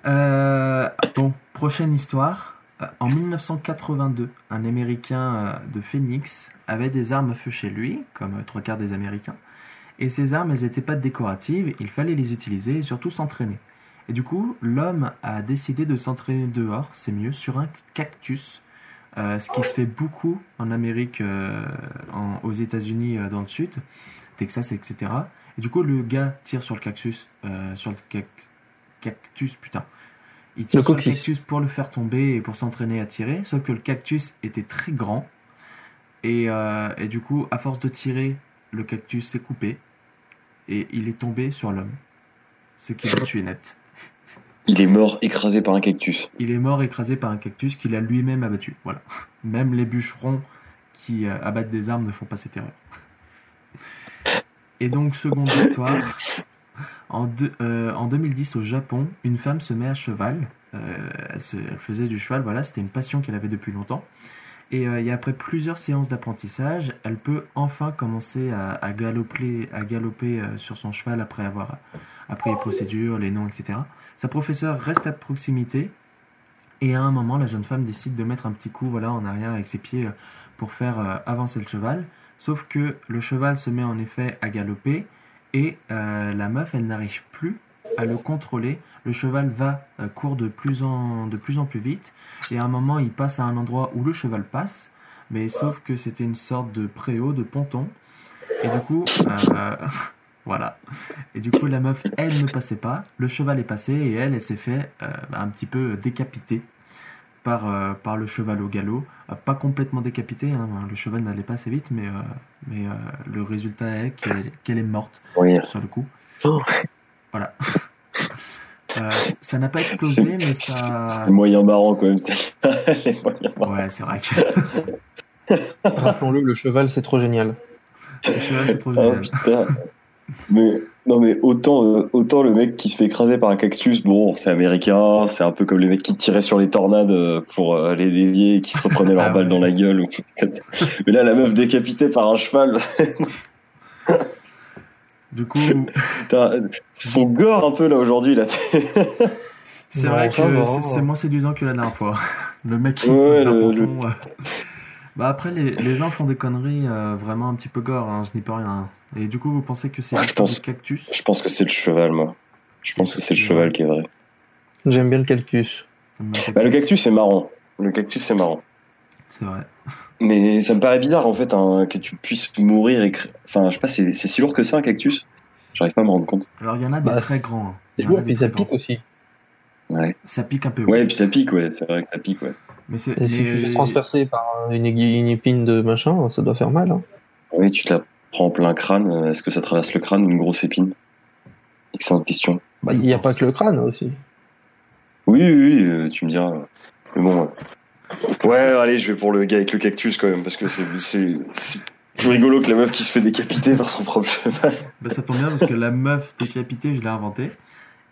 Euh, bon, prochaine histoire. Euh, En 1982, un Américain euh, de Phoenix avait des armes à feu chez lui, comme euh, trois quarts des Américains. Et ces armes, elles n'étaient pas décoratives, il fallait les utiliser et surtout s'entraîner. Et du coup, l'homme a décidé de s'entraîner dehors, c'est mieux, sur un cactus. Ce qui se fait beaucoup en Amérique, aux États-Unis dans le sud, Texas, etc. Et du coup, le gars tire sur le cactus, sur le cac- cactus, putain. Il tire Le sur le coccyx. cactus pour le faire tomber et pour s'entraîner à tirer, sauf que le cactus était très grand. Et, euh, et du coup, à force de tirer, le cactus s'est coupé et il est tombé sur l'homme. Ce qui l'a tué net. Il est mort écrasé par un cactus. Il est mort écrasé par un cactus qu'il a lui-même abattu. Voilà. Même les bûcherons qui euh, abattent des armes ne font pas cette erreur. Et donc, seconde histoire. En, deux- euh, en 2010, au Japon, une femme se met à cheval. Euh, elle, se- faisait du cheval, voilà, c'était une passion qu'elle avait depuis longtemps. Et, euh, après plusieurs séances d'apprentissage, elle peut enfin commencer à, galoper, sur son cheval après avoir appris les procédures, les noms, etc. Sa professeure reste à proximité et à un moment, la jeune femme décide de mettre un petit coup voilà, en arrière avec ses pieds pour faire avancer le cheval. Sauf que le cheval se met en effet à galoper et euh, la meuf, elle n'arrive plus à le contrôler. Le cheval va, euh, court de plus, en, de plus en plus vite et à un moment, il passe à un endroit où le cheval passe, mais sauf que c'était une sorte de préau, de ponton. Et du coup, euh, voilà. Et du coup, la meuf, elle ne passait pas. Le cheval est passé et elle, elle s'est fait un petit peu décapiter. Par, euh, par le cheval au galop. Euh, pas complètement décapité, hein, le cheval n'allait pas assez vite, mais, euh, mais euh, le résultat est qu'elle est morte Oui. sur le coup. Oh. Voilà. Euh, ça n'a pas explosé, mais ça. C'est moyen marrant quand même. Ouais, c'est vrai que. Rappelons-le, le cheval, c'est trop génial. Le cheval, c'est trop Oh génial. Mais non mais autant euh, autant le mec qui se fait écraser par un cactus, bon c'est américain, c'est un peu comme les mecs qui tiraient sur les tornades euh, pour euh, les dévier et qui se reprenaient leurs Ah balles ouais. dans la gueule. mais là la meuf décapitée par un cheval, Du coup, son gore un peu là aujourd'hui là. c'est vrai que c'est moins séduisant que la dernière fois. Le mec qui Ouais, d'un le- euh. Bah après, les, les gens font des conneries euh, vraiment un petit peu gore, hein, je n'y peux rien. Et du coup, vous pensez que c'est Ah, je pense- cactus? Je pense que c'est le cheval moi. Je pense que c'est le cheval qui est vrai. J'aime bien le cactus. Bah, le cactus c'est marrant. Le cactus c'est marrant. C'est vrai. Mais ça me paraît bizarre en fait hein, que tu puisses mourir et cr- enfin je sais pas c'est c'est si lourd que ça un cactus? J'arrive pas à me rendre compte. Alors, il y en a des Bah, très grands. hein. C'est lourd, puis ça pique aussi. Ouais. Ça pique un peu. Ouais, et puis ça pique, ouais. C'est vrai que ça pique, ouais. Mais c'est. Et si tu fais transpercer par une, aiguille, une épine de machin, ça doit faire mal. hein. Oui, tu te la prends en plein crâne. euh, Est-ce que ça traverse le crâne ou une grosse épine? Excellente question. Bah, Il n'y a pas que le crâne aussi. Oui, oui, oui, euh, tu me diras. Mais bon. euh, Ouais, allez, je vais pour le gars avec le cactus quand même, parce que c'est c'est- c'est plus rigolo que la meuf qui se fait décapiter par son propre cheval. Bah, ça tombe bien parce que la meuf décapitée, je l'ai inventée.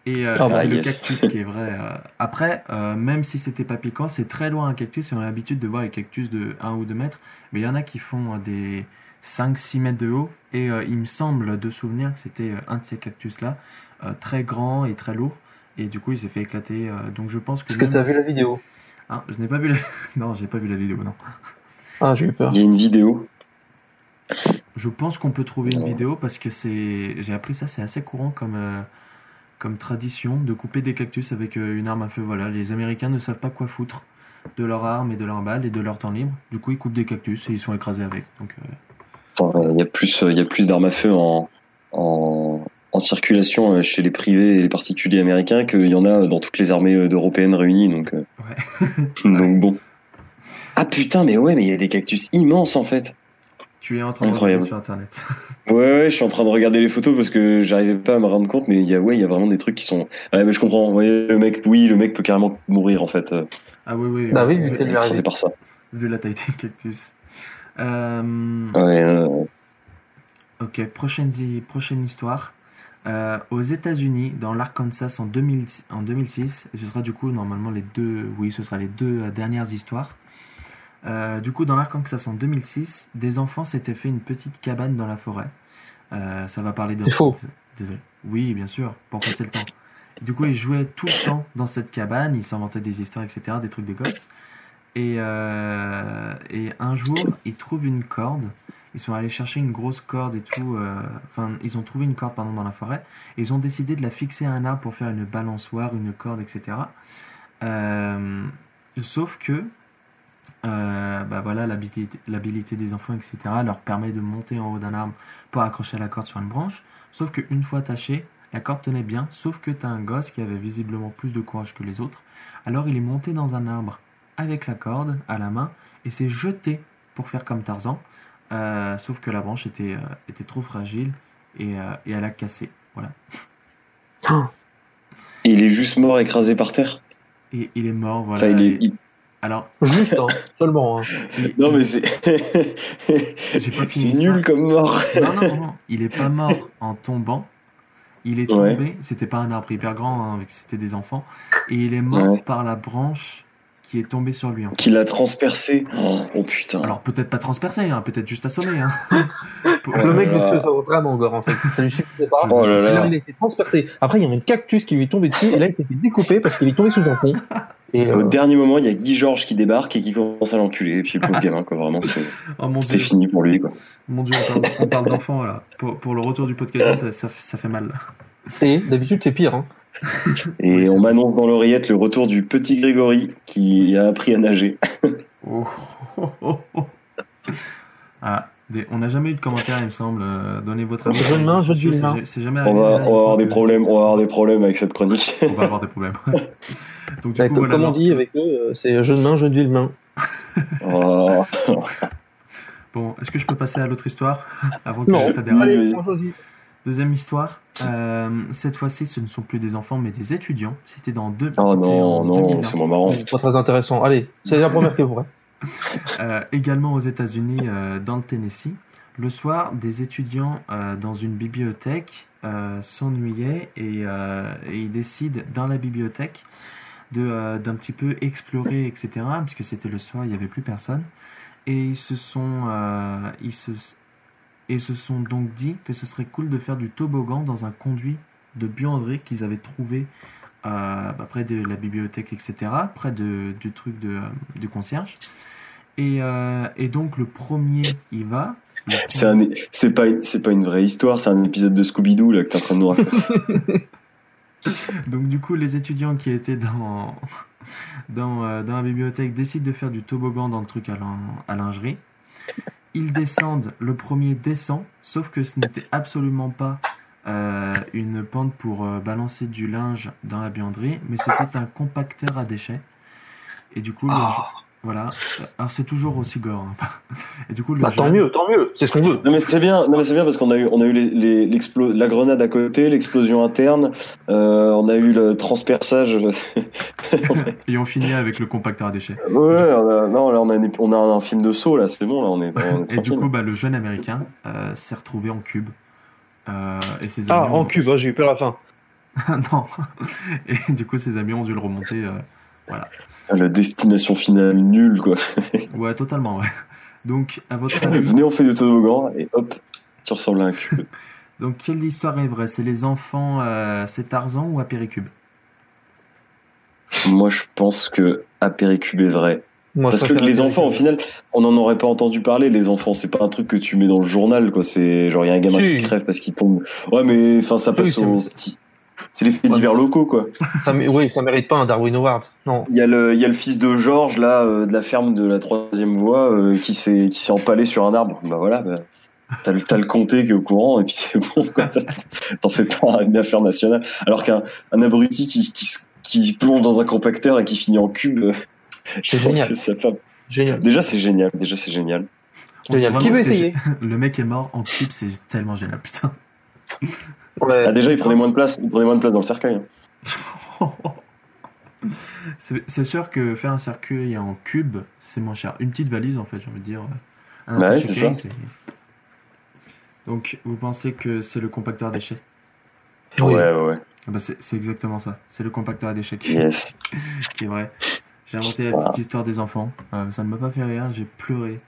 Et euh, Ah bah, c'est le cactus qui est vrai. euh. Après, euh, même si c'était pas piquant, c'est très loin un cactus et on a l'habitude de voir les cactus de 1 ou 2 mètres. Mais il y en a qui font des 5-6 mètres de haut. Et euh, il me semble de souvenir que c'était un de ces cactus-là, euh, très grand et très lourd. Et du coup, il s'est fait éclater. euh, donc je pense que. Est-ce que tu as si- vu la vidéo? Ah, je n'ai pas vu la. non, j'ai pas vu la vidéo, non. Ah, j'ai eu peur. Il y a une vidéo. Je pense qu'on peut trouver une vidéo parce que c'est. J'ai appris ça, c'est assez courant comme, euh, comme tradition de couper des cactus avec euh, une arme à feu. Voilà, les Américains ne savent pas quoi foutre de leur arme et de leurs balles et de leur temps libre. Du coup, ils coupent des cactus et ils sont écrasés avec. Donc, euh, Il y a plus, euh, il y a plus d'armes à feu en, en, en circulation chez les privés et les particuliers américains qu'il y en a dans toutes les armées européennes réunies. Donc, donc bon. Ah putain, mais ouais, mais il y a des cactus immenses en fait. Tu es en train Incroyable. de regarder sur internet. Ouais, ouais, je suis en train de regarder les photos parce que j'arrivais pas à me rendre compte, mais il y a, ouais, il y a vraiment des trucs qui sont. Ouais, mais je comprends. Ouais, le mec, oui, le mec peut carrément mourir en fait. Ah oui, oui. Bah oui, vu vu, que c'est lui par ça. vu la taille des cactus. Euh, Ouais, euh, Ok, prochaine, prochaine histoire. Euh, aux États-Unis, dans l'Arkansas en, 2000 en 2006, et ce sera du coup normalement les deux, oui, ce sera les deux euh, dernières histoires. Euh, du coup, dans l'Arkansas en 2006, des enfants s'étaient fait une petite cabane dans la forêt. Euh, ça va parler de. C'est faux. Désolé. Oui, bien sûr, pour passer le temps. Du coup, ils jouaient tout le temps dans cette cabane, ils s'inventaient des histoires, etc., des trucs de gosses. Et, euh, et un jour, ils trouvent une corde. Ils sont allés chercher une grosse corde et tout. Enfin, ils ont trouvé une corde pardon, dans la forêt. Et ils ont décidé de la fixer à un arbre pour faire une balançoire, une corde, etc. Sauf que, euh, bah voilà, l'habilité des enfants, etc., leur permet de monter en haut d'un arbre pour accrocher la corde sur une branche. Sauf qu'une fois attachée, la corde tenait bien. Sauf que tu as un gosse qui avait visiblement plus de courage que les autres. Alors il est monté dans un arbre avec la corde à la main et s'est jeté pour faire comme Tarzan. Euh, sauf que la branche était, euh, était trop fragile et, euh, et elle a cassé. Voilà. il est juste mort écrasé par terre? Et il est mort. Voilà. Enfin, il est. Et- il- Alors, Juste, hein, seulement. hein. il- Non, mais c'est. J'ai pas c'est ça. nul comme mort. non, non, non, non. Il est pas mort en tombant. Il est Ouais. tombé. C'était pas un arbre hyper grand, hein, c'était des enfants. Et il est mort Ouais. par la branche qui est tombée sur lui. en fait. Qui l'a transpercé. Oh, oh, putain. Alors peut-être pas transpercé, hein, peut-être juste assommé. Hein. Pour- Le mec, là là. c'est vraiment gore en fait. Ça lui suffisait pas. Oh là là. Il a été transpercé. Après, il y a un cactus qui lui est tombé dessus et là, il s'est fait découper parce qu'il est tombé sous un pont. Et, Au euh, dernier moment, il y a Guy Georges qui débarque et qui commence à l'enculer. Et puis le pauvre gamin, quoi, vraiment, c'est- Oh c'était fini pour lui, quoi. mon dieu, on parle, on parle d'enfants là. Pour, pour le retour du podcast, ça, ça, ça fait mal. et d'habitude, c'est pire. Hein. Et on m'annonce dans l'oreillette le retour du petit Grégory qui a appris à nager. Oh, oh, oh, oh. Ah, Des- On n'a jamais eu de commentaires, il me semble. Euh, Donnez votre avis. Jeu de main, jeu de C'est- main. c'est- C'est jamais On arrivé. va, là, on va avoir des problèmes, on va avoir des problèmes avec cette chronique. On va avoir des problèmes. Donc, du Bah, coup, comme, voilà, comme on dit avec eux, euh, c'est jeu de main, jeu de ville main. Oh. Bon, est-ce que je peux passer à l'autre histoire avant que Non, ça dérape allez, on. Deuxième histoire. Euh, cette fois-ci, ce ne sont plus des enfants, mais des étudiants. C'était dans deux. Oh c'était non, en non, 2001. c'est moins marrant. Pas très intéressant. Allez, c'est la première qui est vraie. Euh, également aux États-Unis, euh, dans le Tennessee. Le soir, des étudiants euh, dans une bibliothèque s'ennuyaient et, ils décident dans la bibliothèque de, d'un petit peu explorer, etc. Puisque c'était le soir, il n'y avait plus personne. Et ils se sont, ils se, et se sont donc dit que ce serait cool de faire du toboggan dans un conduit de buanderie qu'ils avaient trouvé euh, bah, près de la bibliothèque, etc., près de, du truc de, euh, du concierge. Et, euh, et donc le premier, il va. C'est pas, pas une vraie histoire, c'est un épisode de Scooby-Doo là que t'es en train de nous raconter. Donc du coup, les étudiants qui étaient dans, dans, euh, dans la bibliothèque décident de faire du toboggan dans le truc à, lin- à lingerie. Ils descendent, le premier descend, sauf que ce n'était absolument pas euh, une pente pour euh, balancer du linge dans la buanderie, mais c'était un compacteur à déchets. Et du coup, le Ah. voilà. Alors c'est toujours aussi gore. hein. Et du coup, le Bah, tant jeune- mieux, tant mieux, c'est ce qu'on veut. Non mais c'est bien, non mais c'est bien parce qu'on a eu, on a eu les, la grenade à côté, l'explosion interne, euh, on a eu le transperçage. Et on finit avec le compacteur à déchets. ouais, on a, non là on a, une- on a un film de saut là, c'est bon là, on est. On est Et du coup, bah, le jeune américain euh, s'est retrouvé en cube. Euh, et ses Ah, amis en ont- cube, hein, j'ai eu peur à la fin. non. Et du coup, ses amis ont dû le remonter. euh, voilà. La destination finale nulle quoi. Ouais, totalement, ouais. Donc, à votre avis, Venez on fait du toboggan et hop, tu ressembles à un cube. donc, quelle histoire est vraie? C'est les enfants, euh, c'est Tarzan ou Apéricube? Moi je pense que Apéricube est vrai. Moi, Parce que les enfants, au final, on n'en aurait pas entendu parler. Les enfants, c'est pas un truc que tu mets dans le journal, quoi. C'est genre il y a un gamin Si. qui crève parce qu'il tombe. Ouais, mais enfin, ça passe Oui, au c'est- petit. C'est les faits divers locaux, quoi. Ça, oui, ça mérite pas un Darwin Award. Non. Il y a le, il y a le fils de Georges là, euh, de la ferme de la troisième voie, euh, qui s'est, empalé sur un arbre. Bah voilà. Bah, T'as le, comté qui est au courant et puis c'est bon. T'en fais pas une affaire nationale. Alors qu'un un abruti qui, qui, se- qui plonge dans un compacteur et qui finit en cube, euh, C'est génial. que ça fait- Génial. Déjà c'est génial. Déjà c'est génial. Génial. Qui veut essayer Le mec est mort en cube, c'est tellement génial, putain. Ouais. Ah, déjà, il prenait moins de place, il prenait moins de place dans le cercueil. C'est sûr que faire un cercueil en cube, c'est moins cher. Une petite valise, en fait, j'ai envie de dire. Un Bah ouais, ça. Donc, vous pensez que c'est le compacteur à déchets Oui. Ouais, ouais, ouais. Ah bah, c'est c'est exactement ça. C'est le compacteur à déchets qui, Yes. qui est vrai. J'ai inventé la petite histoire des enfants. Euh, ça ne m'a pas fait rire, j'ai pleuré.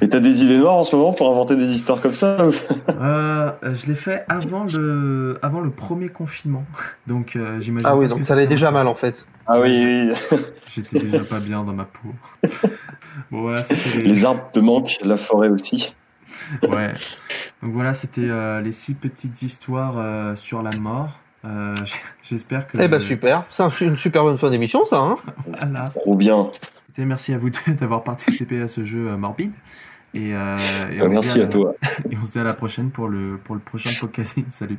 Et t'as des idées noires en ce moment pour inventer des histoires comme ça Euh, je l'ai fait avant le, avant le premier confinement. Donc, euh, j'imagine. Ah oui, donc que ça allait déjà mal en fait. Ah oui, oui. J'étais déjà pas bien dans ma peau. Bon, voilà, c'était les... Les arbres te manquent, la forêt aussi. Ouais. Donc voilà, c'était euh, les six petites histoires euh, sur la mort. Euh, J'espère que. Eh ben super, c'est un- une super bonne fin d'émission ça. Hein Voilà. Trop bien. Écoutez, merci à vous deux d'avoir participé à ce jeu euh, morbide. Et, euh, et Bah, merci dit à toi. Et on se dit à la prochaine pour le, pour le prochain podcasting. Salut.